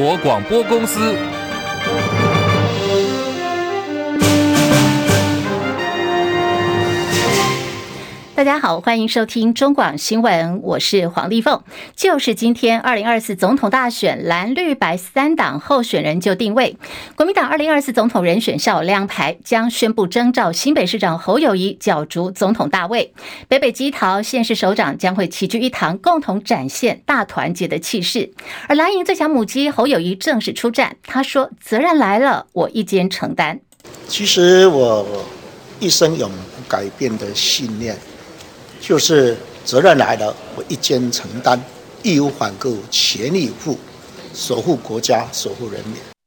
国广播公司。大家好，欢迎收听中广新闻，我是黄丽凤。就是今天，二零二四总统大选蓝绿白三党候选人就定位。国民党二零二四总统人选校亮牌，将宣布征召新北市长侯友谊角逐总统大位。北北基桃县市首长将会齐聚一堂，共同展现大团结的气势。而蓝营最强母鸡侯友谊正式出战，他说：“责任来了，我一肩承担。”其实我一生永不改变的信念。就是责任来了，我一肩承担，义无反顾，全力以赴，守护国家，守护人民。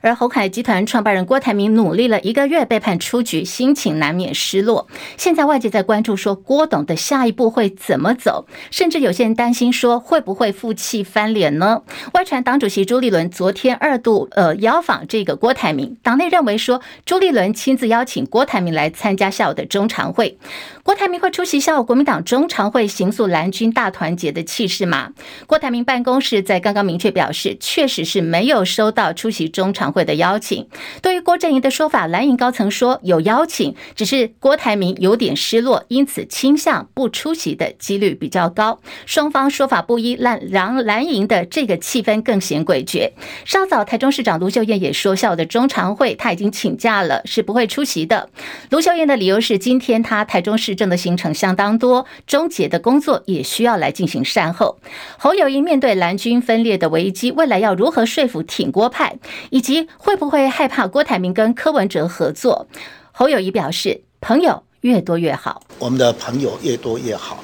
而鸿海集团创办人郭台铭努力了一个月，被判出局，心情难免失落。现在外界在关注说，郭董的下一步会怎么走？甚至有些人担心说，会不会负气翻脸呢？外传党主席朱立伦昨天二度呃邀访这个郭台铭，党内认为说，朱立伦亲自邀请郭台铭来参加下午的中常会。郭台铭会出席下午国民党中常会，形塑蓝军大团结的气势吗？郭台铭办公室在刚刚明确表示，确实是没有收到出席中常会的邀请。对于郭阵营的说法，蓝营高层说有邀请，只是郭台铭有点失落，因此倾向不出席的几率比较高。双方说法不一，让让蓝营的这个气氛更显诡谲。稍早，台中市长卢秀燕也说，下午的中常会他已经请假了，是不会出席的。卢秀燕的理由是，今天他台中市。政的行程相当多，终结的工作也需要来进行善后。侯友宜面对蓝军分裂的危机，未来要如何说服挺郭派，以及会不会害怕郭台铭跟柯文哲合作？侯友谊表示，朋友越多越好，我们的朋友越多越好，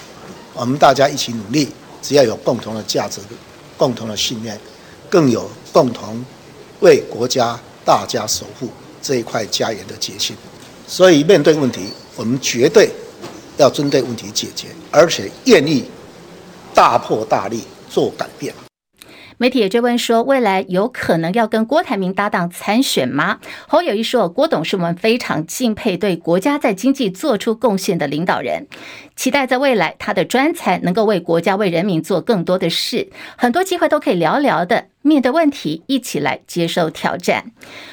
我们大家一起努力，只要有共同的价值、共同的信念，更有共同为国家大家守护这一块家园的决心。所以面对问题，我们绝对。要针对问题解决，而且愿意大破大立做改变。媒体也追问说，未来有可能要跟郭台铭搭档参选吗？侯友谊说，郭董是我们非常敬佩，对国家在经济做出贡献的领导人，期待在未来他的专才能够为国家、为人民做更多的事，很多机会都可以聊聊的。面对问题，一起来接受挑战。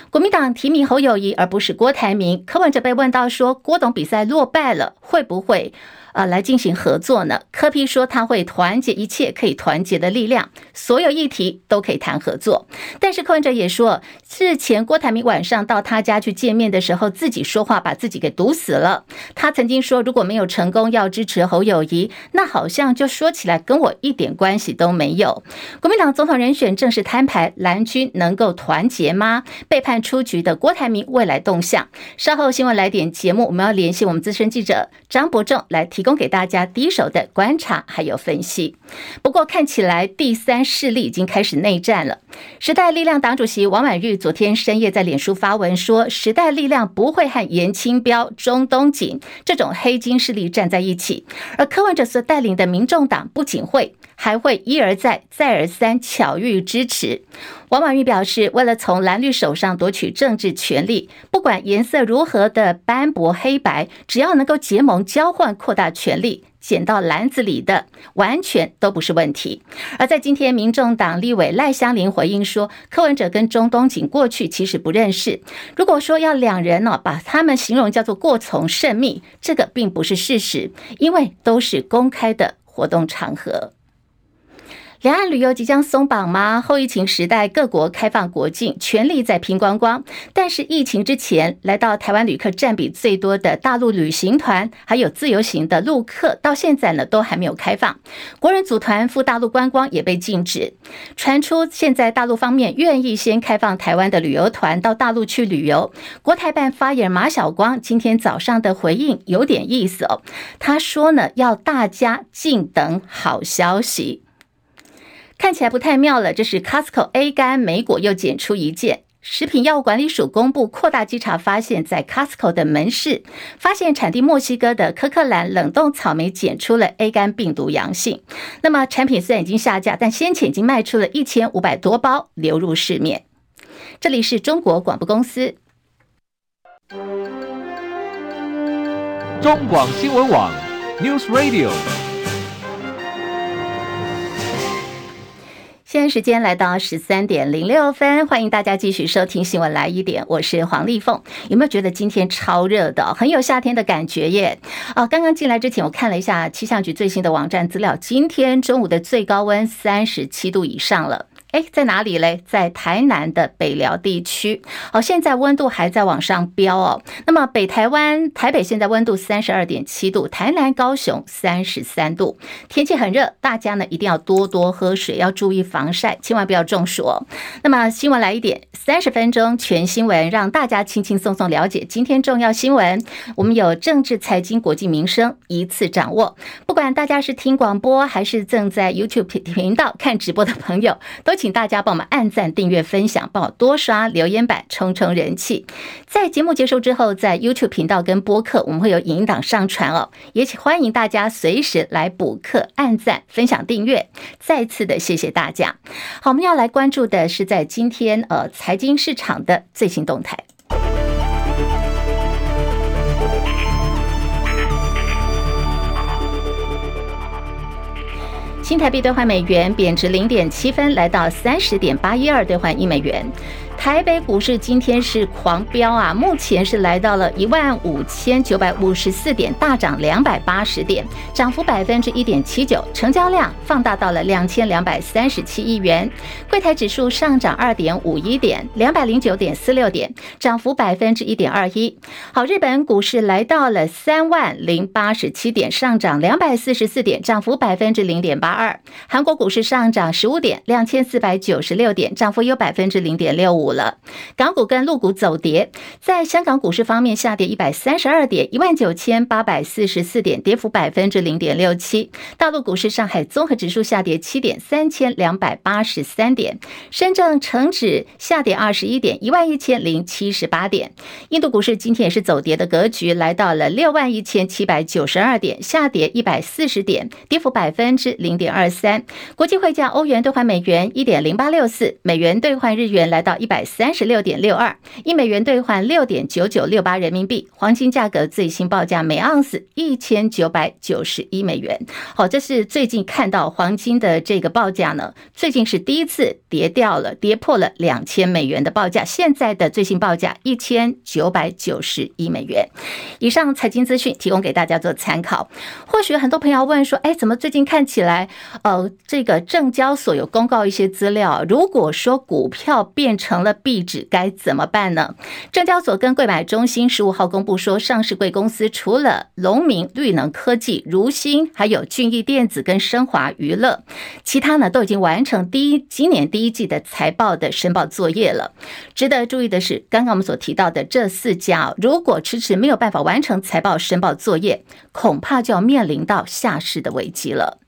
国民党提名侯友谊，而不是郭台铭。柯文哲被问到说，郭董比赛落败了，会不会？啊，来进行合作呢？柯 P 说他会团结一切可以团结的力量，所有议题都可以谈合作。但是柯文哲也说，之前郭台铭晚上到他家去见面的时候，自己说话把自己给堵死了。他曾经说，如果没有成功要支持侯友谊，那好像就说起来跟我一点关系都没有。国民党总统人选正式摊牌，蓝军能够团结吗？被判出局的郭台铭未来动向。稍后新闻来点节目，我们要联系我们资深记者张伯仲来提。供给大家第一手的观察还有分析。不过看起来第三势力已经开始内战了。时代力量党主席王婉玉昨天深夜在脸书发文说，时代力量不会和严清标、钟东锦这种黑金势力站在一起。而柯文哲所带领的民众党不仅会，还会一而再、再而三巧遇支持。王婉玉表示，为了从蓝绿手上夺取政治权力，不管颜色如何的斑驳黑白，只要能够结盟交换、扩大权力，捡到篮子里的，完全都不是问题。而在今天，民众党立委赖香伶回应说，柯文哲跟中东锦过去其实不认识。如果说要两人呢，把他们形容叫做过从甚密，这个并不是事实，因为都是公开的活动场合。两岸旅游即将松绑吗？后疫情时代，各国开放国境，全力在拼观光。但是疫情之前，来到台湾旅客占比最多的大陆旅行团，还有自由行的陆客，到现在呢都还没有开放。国人组团赴大陆观光也被禁止。传出现在大陆方面愿意先开放台湾的旅游团到大陆去旅游。国台办发言人马晓光今天早上的回应有点意思哦，他说呢，要大家静等好消息。看起来不太妙了，这是 Costco A 肝莓果又检出一件。食品药物管理署公布扩大稽查，发现，在 Costco 的门市发现产地墨西哥的柯克兰冷冻草莓检出了 A 肝病毒阳性。那么产品虽然已经下架，但先前已经卖出了一千五百多包，流入市面。这里是中国广播公司，中广新闻网 News Radio。现在时间来到十三点零六分，欢迎大家继续收听新闻来一点，我是黄丽凤。有没有觉得今天超热的，很有夏天的感觉耶？哦，刚刚进来之前我看了一下气象局最新的网站资料，今天中午的最高温三十七度以上了。哎，在哪里嘞？在台南的北寮地区。好，现在温度还在往上飙哦。那么北台湾、台北现在温度三十二点七度，台南、高雄三十三度，天气很热，大家呢一定要多多喝水，要注意防晒，千万不要中暑哦。那么新闻来一点，三十分钟全新闻，让大家轻轻松松了解今天重要新闻。我们有政治、财经、国际、民生一次掌握。不管大家是听广播还是正在 YouTube 频道看直播的朋友，都。请大家帮我们按赞、订阅、分享，帮我多刷留言板，冲冲人气。在节目结束之后，在 YouTube 频道跟播客，我们会有影音档上传哦。也请欢迎大家随时来补课、按赞、分享、订阅。再次的谢谢大家。好，我们要来关注的是在今天呃财经市场的最新动态。新台币兑换美元贬值零点七分，来到三十点八一二兑换一美元。台北股市今天是狂飙啊，目前是来到了一万五千九百五十四点，大涨两百八十点，涨幅百分之一点七九，成交量放大到了两千两百三十七亿元。柜台指数上涨二点五一点，两百零九点四六点，涨幅百分之一点二一。好，日本股市来到了三万零八十七点，上涨两百四十四点，涨幅百分之零点八二。韩国股市上涨十五点，两千四百九十六点，涨幅有百分之零点六五。了，港股跟陆股走跌，在香港股市方面下跌一百三十二点，一万九千八百四十四点，跌幅百分之零点六七。大陆股市，上海综合指数下跌七点，三千两百八十三点。深圳成指下跌二十一点，一万一千零七十八点。印度股市今天也是走跌的格局，来到了六万一千七百九十二点，下跌一百四十点，跌幅百分之零点二三。国际汇价，欧元兑换美元一点零八六四，美元兑换日元来到一百。三十六点六二，一美元兑换六点九九六八人民币。黄金价格最新报价每盎司一千九百九十一美元。好，这是最近看到黄金的这个报价呢，最近是第一次跌掉了，跌破了两千美元的报价。现在的最新报价一千九百九十一美元。以上财经资讯提供给大家做参考。或许很多朋友问说，哎，怎么最近看起来，呃，这个证交所有公告一些资料，如果说股票变成了。壁纸该怎么办呢？证交所跟贵买中心十五号公布说，上市贵公司除了龙明绿能科技、如新，还有俊逸电子跟升华娱乐，其他呢都已经完成第一今年第一季的财报的申报作业了。值得注意的是，刚刚我们所提到的这四家，如果迟迟没有办法完成财报申报作业，恐怕就要面临到下市的危机了。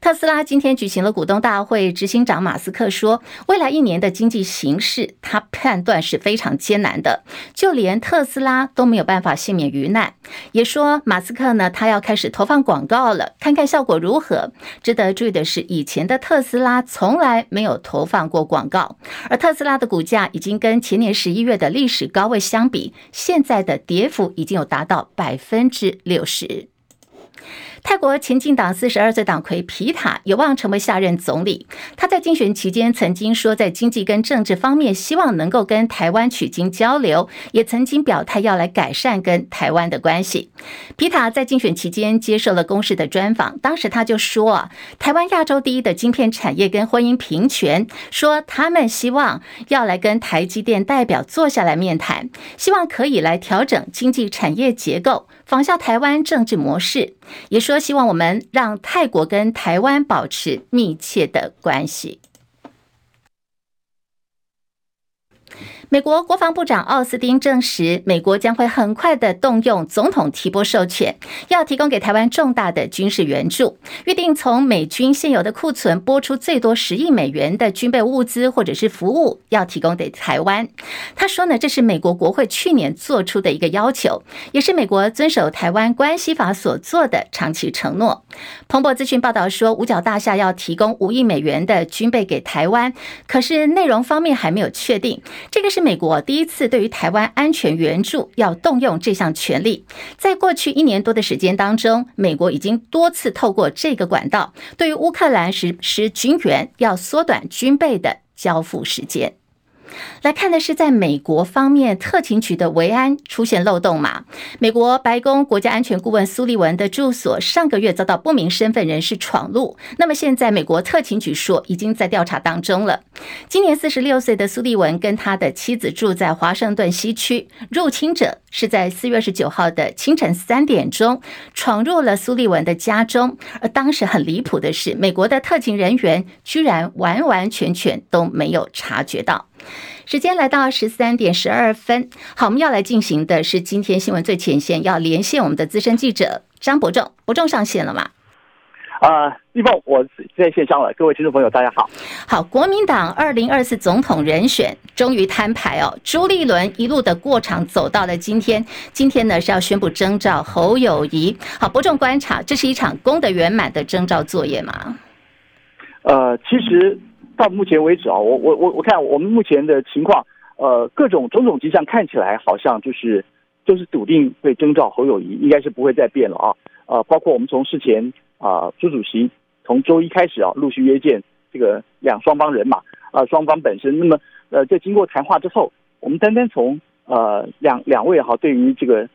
特斯拉今天举行了股东大会，执行长马斯克说，未来一年的经济形势，他判断是非常艰难的，就连特斯拉都没有办法幸免于难。也说马斯克呢，他要开始投放广告了，看看效果如何。值得注意的是，以前的特斯拉从来没有投放过广告，而特斯拉的股价已经跟前年十一月的历史高位相比，现在的跌幅已经有达到百分之六十。泰国前进党四十二岁党魁皮塔有望成为下任总理。他在竞选期间曾经说，在经济跟政治方面希望能够跟台湾取经交流，也曾经表态要来改善跟台湾的关系。皮塔在竞选期间接受了公视的专访，当时他就说啊，台湾亚洲第一的晶片产业跟婚姻平权，说他们希望要来跟台积电代表坐下来面谈，希望可以来调整经济产业结构。仿效台湾政治模式，也说说希望我们让泰国跟台湾保持密切的关系。美国国防部长奥斯汀证实，美国将会很快的动用总统提拨授权，要提供给台湾重大的军事援助，预定从美军现有的库存拨出最多十亿美元的军备物资或者是服务，要提供给台湾。他说呢，这是美国国会去年做出的一个要求，也是美国遵守台湾关系法所做的长期承诺。彭博资讯报道说，五角大厦要提供五亿美元的军备给台湾，可是内容方面还没有确定。这个是。美国第一次对于台湾安全援助要动用这项权利。在过去一年多的时间当中，美国已经多次透过这个管道，对于乌克兰实施军援，要缩短军备的交付时间。来看的是，在美国方面，特勤局的维安出现漏洞嘛？美国白宫国家安全顾问苏利文的住所上个月遭到不明身份人士闯入，那么现在美国特勤局说已经在调查当中了。今年四十六岁的苏利文跟他的妻子住在华盛顿西区，入侵者是在四月二十九号的清晨三点钟闯入了苏利文的家中，而当时很离谱的是，美国的特勤人员居然完完全全都没有察觉到。时间来到十三点十二分，好，我们要来进行的是今天新闻最前线，要连线我们的资深记者张伯仲，伯仲上线了吗？啊，一凤，我在线上了，各位听众朋友，大家好。好，国民党二零二四总统人选终于摊牌哦，朱立伦一路的过场走到了今天，今天呢是要宣布征召侯友谊。好，伯仲观察，这是一场功德圆满的征召作业吗？呃，其实。到目前为止啊，我我我我看我们目前的情况，呃，各种种种迹象看起来好像就是就是笃定会征召侯友谊，应该是不会再变了啊。呃，包括我们从事前啊，朱主席从周一开始啊，陆续约见这个两双方人马啊，双方本身。那么呃，在经过谈话之后，我们单单从呃两两位哈对于这个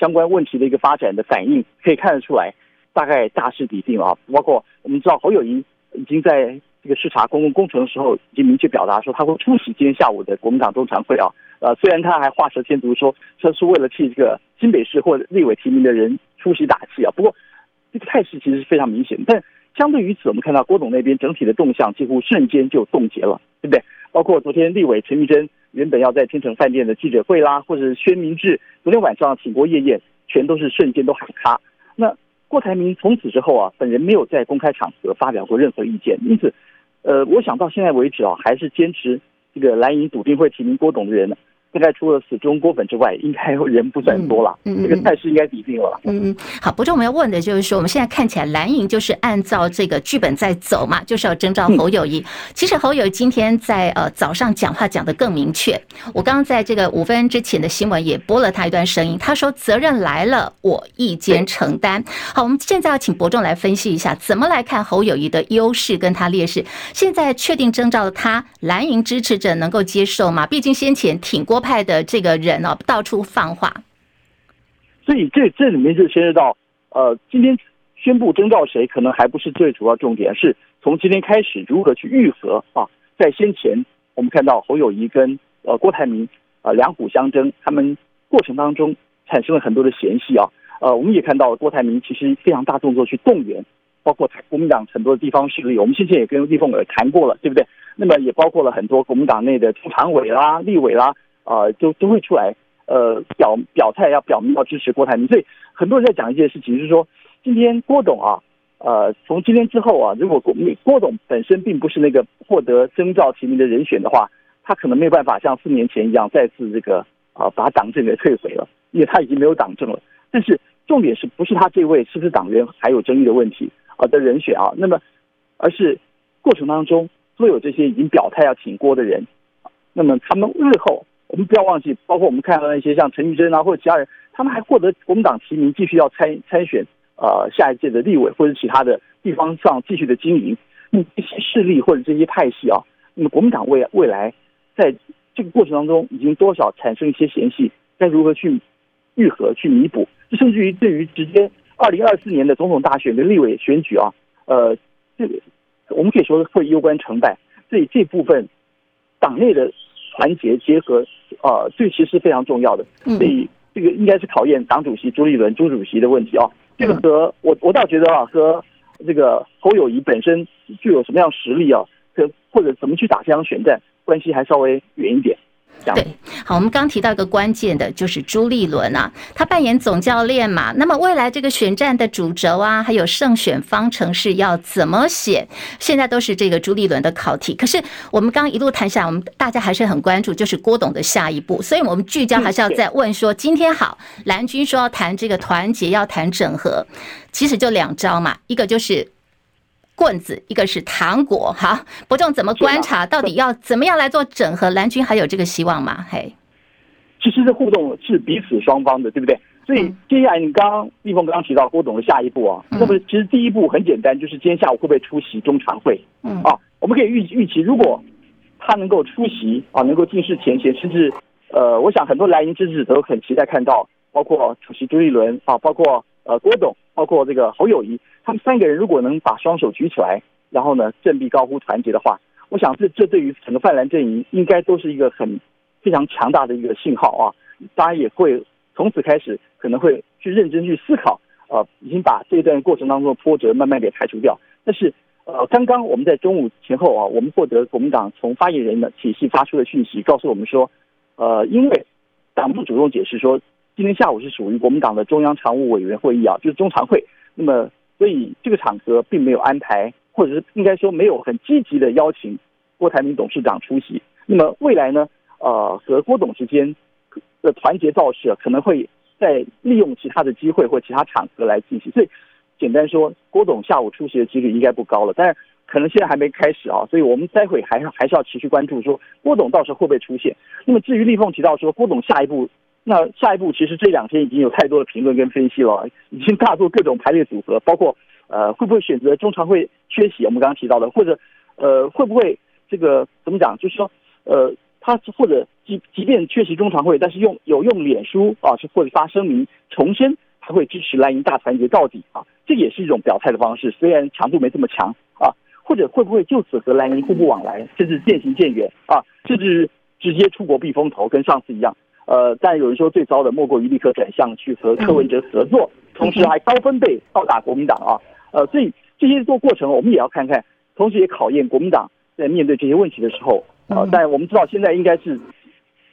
相关问题的一个发展的反应，可以看得出来，大概大势已定了啊。包括我们知道侯友谊已经在。这个视察公共工程的时候，已经明确表达说他会出席今天下午的国民党中常会啊。呃，虽然他还画蛇添足说这是为了替这个新北市或者立委提名的人出席打气啊。不过这个态势其实是非常明显。但相对于此，我们看到郭董那边整体的动向几乎瞬间就冻结了，对不对？包括昨天立委陈玉珍原本要在天成饭店的记者会啦，或者是宣明志昨天晚上挺国夜宴，全都是瞬间都喊卡。那郭台铭从此之后啊，本人没有在公开场合发表过任何意见，因此。呃，我想到现在为止啊，还是坚持这个蓝营笃定会提名郭董的人呢。大概除了死忠郭粉之外，应该人不算多了。嗯，这个态势应该比定了。嗯嗯。好，不过我们要问的就是说，我们现在看起来蓝营就是按照这个剧本在走嘛，就是要征召侯友谊。其实侯友宜今天在呃早上讲话讲得更明确。我刚刚在这个五分之前的新闻也播了他一段声音，他说责任来了，我一肩承担。好，我们现在要请伯仲来分析一下，怎么来看侯友谊的优势跟他劣势。现在确定征召他，蓝营支持者能够接受吗？毕竟先前挺郭派的这个人哦，到处放话，所以这这里面就牵涉到，呃，今天宣布征召谁，可能还不是最主要重点，是从今天开始如何去愈合啊。在先前，我们看到侯友宜跟呃郭台铭啊两虎相争，他们过程当中产生了很多的嫌隙啊。呃，我们也看到郭台铭其实非常大动作去动员，包括国民党很多的地方势力，我们先前也跟立凤儿谈过了，对不对？那么也包括了很多国民党内的中常委啦、立委啦。啊、都都会出来，呃，表表态，要表明要支持郭台铭。所以很多人在讲一件事情，就是说，今天郭董啊，呃，从今天之后啊，如果郭郭董本身并不是那个获得征召提名的人选的话，他可能没有办法像四年前一样再次这个啊把党政给退回了，因为他已经没有党政了。但是重点是不是他这位是不是党员还有争议的问题啊的人选啊？那么而是过程当中所有这些已经表态要挺郭的人，那么他们日后。我们不要忘记，包括我们看到那些像陈玉珍啊，或者其他人，他们还获得国民党提名，继续要参参选，呃，下一届的立委或者其他的地方上继续的经营。那么这些势力或者这些派系啊，那么国民党未未来在这个过程当中，已经多少产生一些嫌隙，该如何去愈合、去弥补？甚至于对于直接二零二四年的总统大选的立委选举啊，呃，这个我们可以说会攸关成败。所以这部分党内的团结结合。呃，这其实是非常重要的，所以这个应该是考验党主席朱立伦朱主席的问题啊。这个和我我倒觉得啊，和这个侯友谊本身具有什么样实力啊，和或者怎么去打这场选战，关系还稍微远一点。对，好，我们刚提到一个关键的，就是朱立伦啊，他扮演总教练嘛。那么未来这个选战的主轴啊，还有胜选方程式要怎么写，现在都是这个朱立伦的考题。可是我们刚一路谈下来，我们大家还是很关注，就是郭董的下一步。所以我们聚焦还是要再问说，今天好，蓝军说要谈这个团结，要谈整合，其实就两招嘛，一个就是。棍子，一个是糖果。哈，伯仲怎么观察？到底要怎么样来做整合？蓝军还有这个希望吗？嘿，其实这互动是彼此双方的，对不对？所以接下来你刚刚立峰刚刚提到郭董的下一步啊，那么其实第一步很简单，就是今天下午会不会出席中常会？嗯啊，我们可以预预期，如果他能够出席啊，能够尽释前嫌，甚至呃，我想很多蓝营支持者都很期待看到，包括主席朱立伦啊，包括呃郭董，包括这个侯友谊，他们三个人如果能把双手举起来，然后呢振臂高呼团结的话，我想这这对于整个泛蓝阵营应该都是一个很非常强大的一个信号啊，当然也会。从此开始，可能会去认真去思考，呃，已经把这段过程当中的波折慢慢给排除掉。但是，呃，刚刚我们在中午前后啊，我们获得国民党从发言人的体系发出的讯息，告诉我们说，呃，因为党部主动解释说，今天下午是属于国民党的中央常务委员会议啊，就是中常会，那么所以这个场合并没有安排，或者是应该说没有很积极的邀请郭台铭董事长出席。那么未来呢，呃，和郭董之间。的团结造势啊，可能会再利用其他的机会或其他场合来进行。所以，简单说，郭董下午出席的几率应该不高了。但是，可能现在还没开始啊，所以我们待会还还是要持续关注，说郭董到时候会不会出现。那么，至于立凤提到说郭董下一步，那下一步其实这两天已经有太多的评论跟分析了，已经大做各种排列组合，包括呃会不会选择中常会缺席，我们刚刚提到的，或者呃会不会这个怎么讲，就是说呃。他或者即即便缺席中常会，但是用有用脸书啊，是或者发声明重申他会支持蓝营大团结到底啊，这也是一种表态的方式，虽然强度没这么强啊，或者会不会就此和蓝营互不往来，甚至渐行渐远啊，甚至直接出国避风头，跟上次一样。呃，但有人说最糟的莫过于立刻转向去和柯文哲合作，同时还高分贝倒打国民党啊，呃，所以这些做过程我们也要看看，同时也考验国民党在面对这些问题的时候。啊，但我们知道现在应该是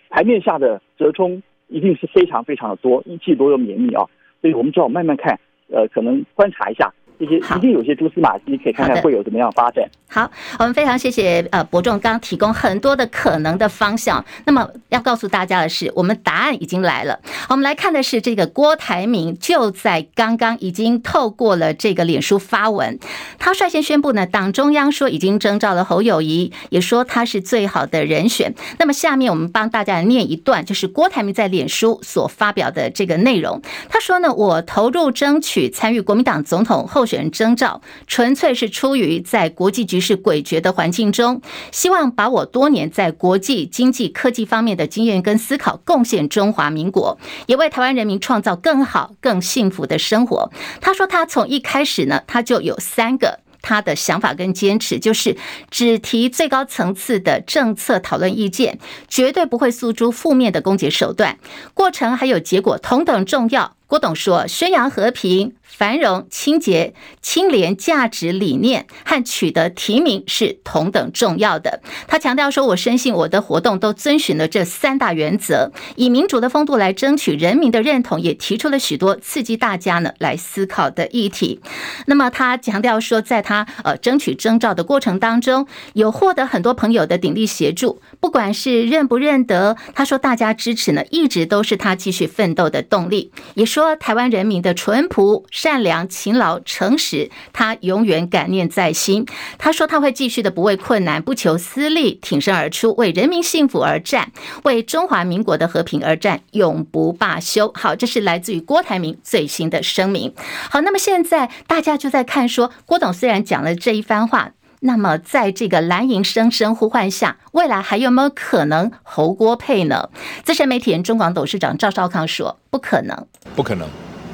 台面下的折冲一定是非常非常的多，一切都有绵密啊，所以我们只好慢慢看，呃，可能观察一下。这些一定有些蛛丝马迹，可以看看会有怎么样发展。好，我们非常谢谢呃伯仲刚提供很多的可能的方向。那么要告诉大家的是，我们答案已经来了。我们来看的是这个郭台铭就在刚刚已经透过了这个脸书发文，他率先宣布呢，党中央说已经征召了侯友谊，也说他是最好的人选。那么下面我们帮大家念一段，就是郭台铭在脸书所发表的这个内容。他说呢，我投入争取参与国民党总统候选征召，纯粹是出于在国际局势诡谲的环境中，希望把我多年在国际经济科技方面的经验跟思考贡献中华民国，也为台湾人民创造更好、更幸福的生活。他说，他从一开始呢，他就有三个他的想法跟坚持，就是只提最高层次的政策讨论意见，绝对不会诉诸负面的攻击手段，过程还有结果同等重要。郭董说：“宣扬和平、繁荣、清洁、清廉价值理念和取得提名是同等重要的。”他强调说：“我深信我的活动都遵循了这三大原则，以民主的风度来争取人民的认同，也提出了许多刺激大家呢来思考的议题。”那么他强调说，在他呃争取征召的过程当中，有获得很多朋友的鼎力协助，不管是认不认得，他说大家支持呢，一直都是他继续奋斗的动力。也说。台湾人民的淳朴、善良、勤劳、诚实，他永远感念在心。他说他会继续的不畏困难、不求私利，挺身而出，为人民幸福而战，为中华民国的和平而战，永不罢休。好，这是来自于郭台铭最新的声明。好，那么现在大家就在看说，郭董虽然讲了这一番话。那么，在这个蓝营声声呼唤下，未来还有没有可能侯郭配呢？资深媒体人中广董事长赵少康说：“不可能，不可能。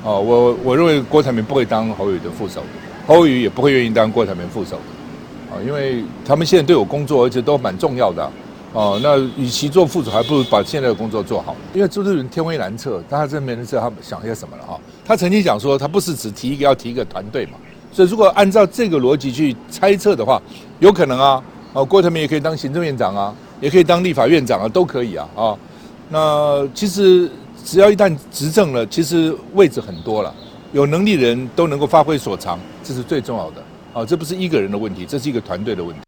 哦，我我认为郭台铭不会当侯宇的副手，侯宇也不会愿意当郭台铭副手。啊，因为他们现在都有工作，而且都蛮重要的。哦，那与其做副手，还不如把现在的工作做好。因为朱立伦天威难测，但他真没人知道他想些什么了哈。他曾经讲说，他不是只提一个，要提一个团队嘛。”所以，如果按照这个逻辑去猜测的话，有可能啊，哦，郭台铭也可以当行政院长啊，也可以当立法院长啊，都可以啊，啊，那其实只要一旦执政了，其实位置很多了，有能力的人都能够发挥所长，这是最重要的啊，这不是一个人的问题，这是一个团队的问题。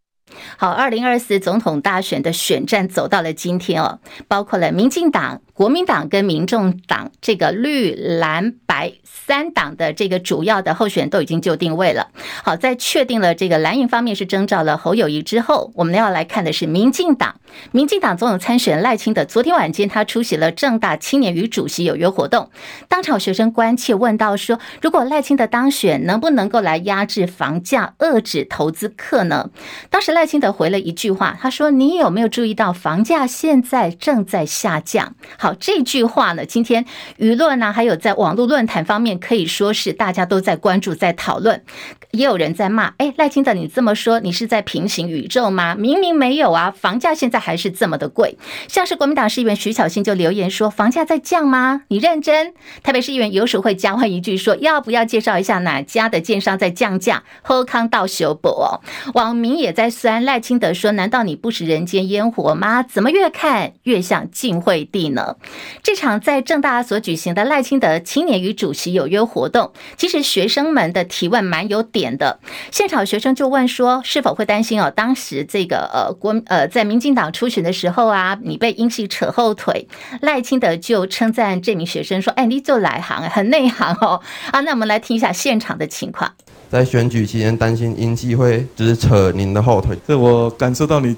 好，二零二四总统大选的选战走到了今天哦，包括了民进党。国民党跟民众党这个绿蓝白三党的这个主要的候选都已经就定位了。好，在确定了这个蓝营方面是征召了侯友谊之后，我们要来看的是民进党。民进党总统参选赖清德昨天晚间他出席了政大青年与主席有约活动，当场学生关切问到说，如果赖清德当选，能不能够来压制房价，遏制投资客呢？当时赖清德回了一句话，他说：“你有没有注意到房价现在正在下降？”好，这句话呢，今天舆论呢，还有在网络论坛方面，可以说是大家都在关注、在讨论。也有人在骂：“哎，赖清德，你这么说，你是在平行宇宙吗？明明没有啊，房价现在还是这么的贵。”像是国民党市议员徐巧芯就留言说：“房价在降吗？你认真？”台北市议员游淑慧加换一句说：“要不要介绍一下哪家的建商在降价？”喝康道修博哦，网民也在酸赖清德说：“难道你不食人间烟火吗？怎么越看越像晋惠帝呢？”这场在正大所举行的赖清德青年与主席有约活动，其实学生们的提问蛮有点的。现场学生就问说：“是否会担心哦？当时这个呃国呃在民进党初选的时候啊，你被英系扯后腿？”赖清德就称赞这名学生说：“哎，你就来行，很内行哦。”啊，那我们来听一下现场的情况。在选举期间，担心英系会只扯您的后腿，这我感受到你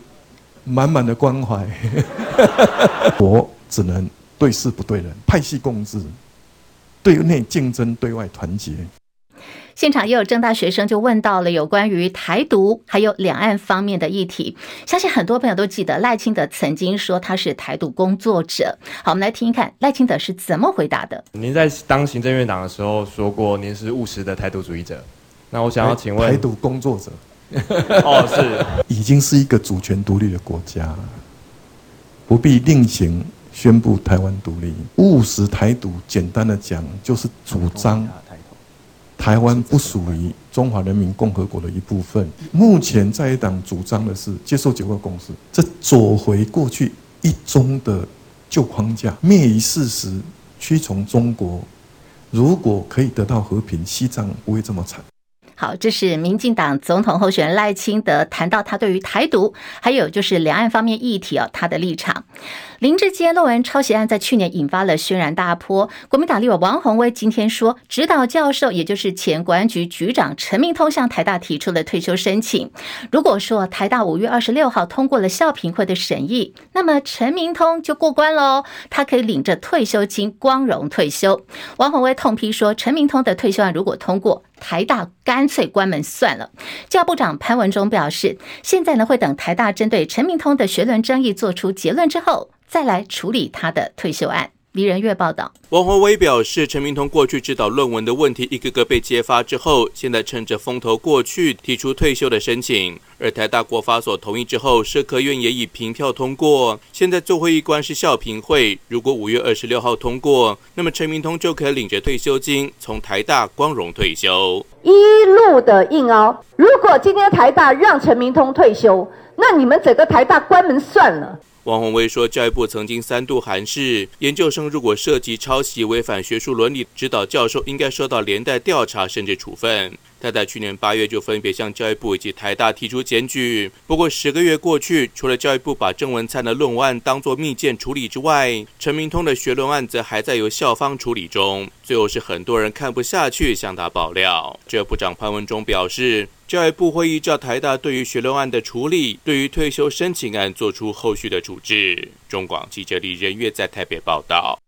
满满的关怀。我只能对事不对人，派系共治，对内竞争，对外团结。现场也有政大学生就问到了有关于台独还有两岸方面的议题，相信很多朋友都记得赖清德曾经说他是台独工作者。好，我们来听一看赖清德是怎么回答的。您在当行政院长的时候说过，您是务实的台独主义者。那我想要请问，台独工作者，哦，是，已经是一个主权独立的国家，不必另行宣布台湾独立。务实台独，简单的讲，就是主张台湾不属于中华人民共和国的一部分。目前在野党主张的是接受九个共识，这走回过去一中的旧框架，灭于事实，屈从中国。如果可以得到和平，西藏不会这么惨。好，这是民进党总统候选人赖清德谈到他对于台独，还有就是两岸方面议题哦，他的立场。林志坚论文抄袭案在去年引发了轩然大波。国民党立委王鸿薇今天说，指导教授也就是前国安局局长陈明通向台大提出了退休申请。如果说台大五月二十六号通过了校评会的审议，那么陈明通就过关喽，他可以领着退休金光荣退休。王鸿薇痛批说，陈明通的退休案如果通过，台大干脆关门算了。教部长潘文忠表示，现在呢会等台大针对陈明通的学伦争议做出结论之后。再来处理他的退休案。李仁月报道，王宏威表示，陈明通过去指导论文的问题一个个被揭发之后，现在趁着风头过去，提出退休的申请。而台大国发所同意之后，社科院也以凭票通过。现在做会议官是校评会，如果五月二十六号通过，那么陈明通就可以领着退休金从台大光荣退休。一路的硬凹，如果今天台大让陈明通退休，那你们整个台大关门算了。王红卫说，教育部曾经三度函示，研究生如果涉及抄袭、违反学术伦理，指导教授应该受到连带调查甚至处分。他在去年八月就分别向教育部以及台大提出检举。不过十个月过去，除了教育部把郑文灿的论文案当作密件处理之外，陈明通的学论案则还在由校方处理中。最后是很多人看不下去，向他爆料。教育部长潘文忠表示。教育部会依照台大对于学论案的处理，对于退休申请案做出后续的处置。中广记者李仁月在台北报道。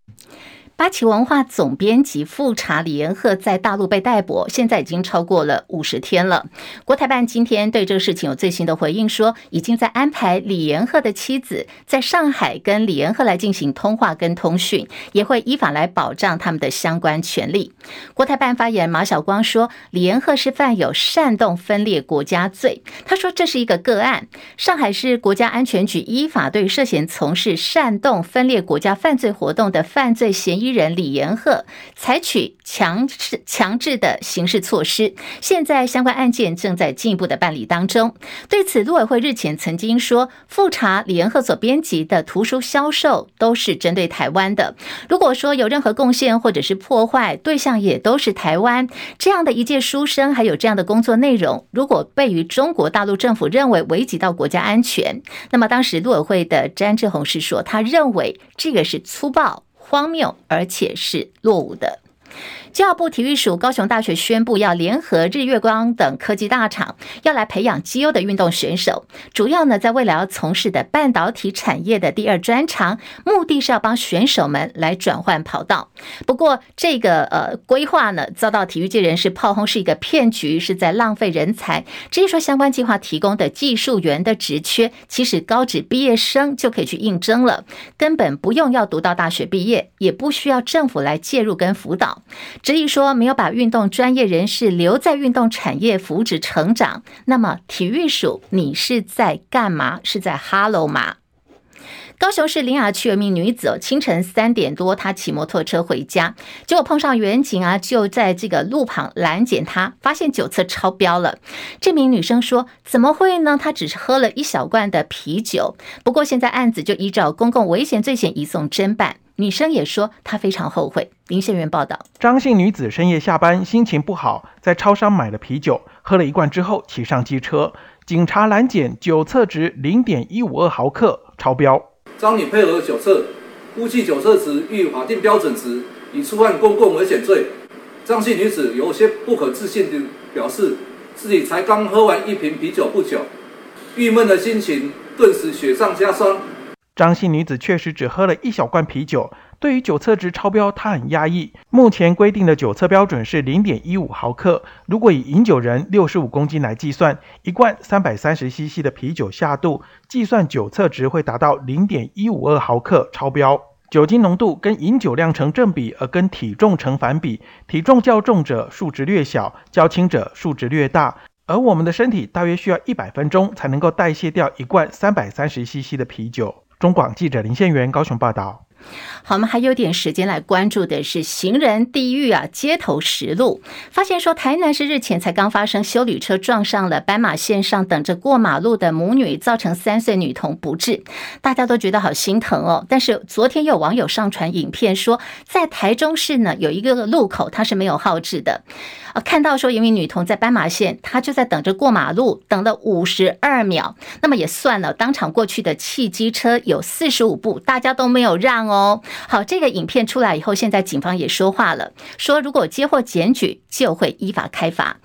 八旗文化总编辑复查李延鹤在大陆被逮捕，现在已经超过了五十天了。国台办今天对这个事情有最新的回应，说已经在安排李延鹤的妻子在上海跟李延鹤来进行通话跟通讯，也会依法来保障他们的相关权利。国台办发言人马晓光说，李延鹤是犯有煽动分裂国家罪。他说这是一个个案，上海市国家安全局依法对涉嫌从事煽动分裂国家犯罪活动的犯罪嫌疑。一人李延鹤采取强制强制的刑事措施。现在相关案件正在进一步的办理当中。对此，陆委会日前曾经说，复查李延鹤所编辑的图书销售都是针对台湾的。如果说有任何贡献或者是破坏，对象也都是台湾。这样的一介书生，还有这样的工作内容，如果被于中国大陆政府认为危及到国家安全，那么当时陆委会的詹志宏是说，他认为这个是粗暴、荒谬，而且是落伍的。教育部体育署高雄大学宣布，要联合日月光等科技大厂，要来培养绩优的运动选手。主要呢，在未来要从事的半导体产业的第二专长，目的是要帮选手们来转换跑道。不过，这个呃规划呢，遭到体育界人士炮轰是一个骗局，是在浪费人才。至于说相关计划提供的技术员的职缺，其实高职毕业生就可以去应征了，根本不用要读到大学毕业，也不需要政府来介入跟辅导。质疑说没有把运动专业人士留在运动产业扶植成长，那么体育署你是在干嘛？是在哈喽吗？高雄市苓雅区有一名女子，清晨三点多，她骑摩托车回家，结果碰上员警啊，就在这个路旁拦检她，发现酒测超标了。这名女生说：“怎么会呢？她只是喝了一小罐的啤酒。”不过现在案子就依照公共危险罪嫌移送侦办。女生也说她非常后悔。林宪元报道：张姓女子深夜下班，心情不好，在超商买了啤酒，喝了一罐之后骑上机车，警察拦检，酒测值零点一五二毫克，超标。张女配合酒测，估计酒测值遇法定标准值，已触犯公共危险罪。张姓女子有些不可置信地表示，自己才刚喝完一瓶啤酒不久，郁闷的心情顿时雪上加霜。张姓女子确实只喝了一小罐啤酒，对于酒测值超标，他很压抑。目前规定的酒测标准是零点一五毫克，如果以饮酒人六十五公斤来计算，一罐三百三十 CC 的啤酒下肚，计算酒测值会达到零点一五二毫克，超标。酒精浓度跟饮酒量成正比，而跟体重成反比，体重较重者数值略小，较轻者数值略大。而我们的身体大约需要一百分钟才能够代谢掉一罐三百三十 CC 的啤酒。中广记者林宪元高雄报道。好，我们还有点时间来关注的是行人地狱啊，街头实录发现说，台南市日前才刚发生修旅车撞上了斑马线上等着过马路的母女，造成三岁女童不治，大家都觉得好心疼哦。但是昨天有网友上传影片说，在台中市呢有一个路口它是没有号志的。啊，看到说一名女童在斑马线，她就在等着过马路，等了五十二秒。那么也算了，当场过去的汽机车有四十五部，大家都没有让哦。好，这个影片出来以后，现在警方也说话了，说如果接获检举，就会依法开罚。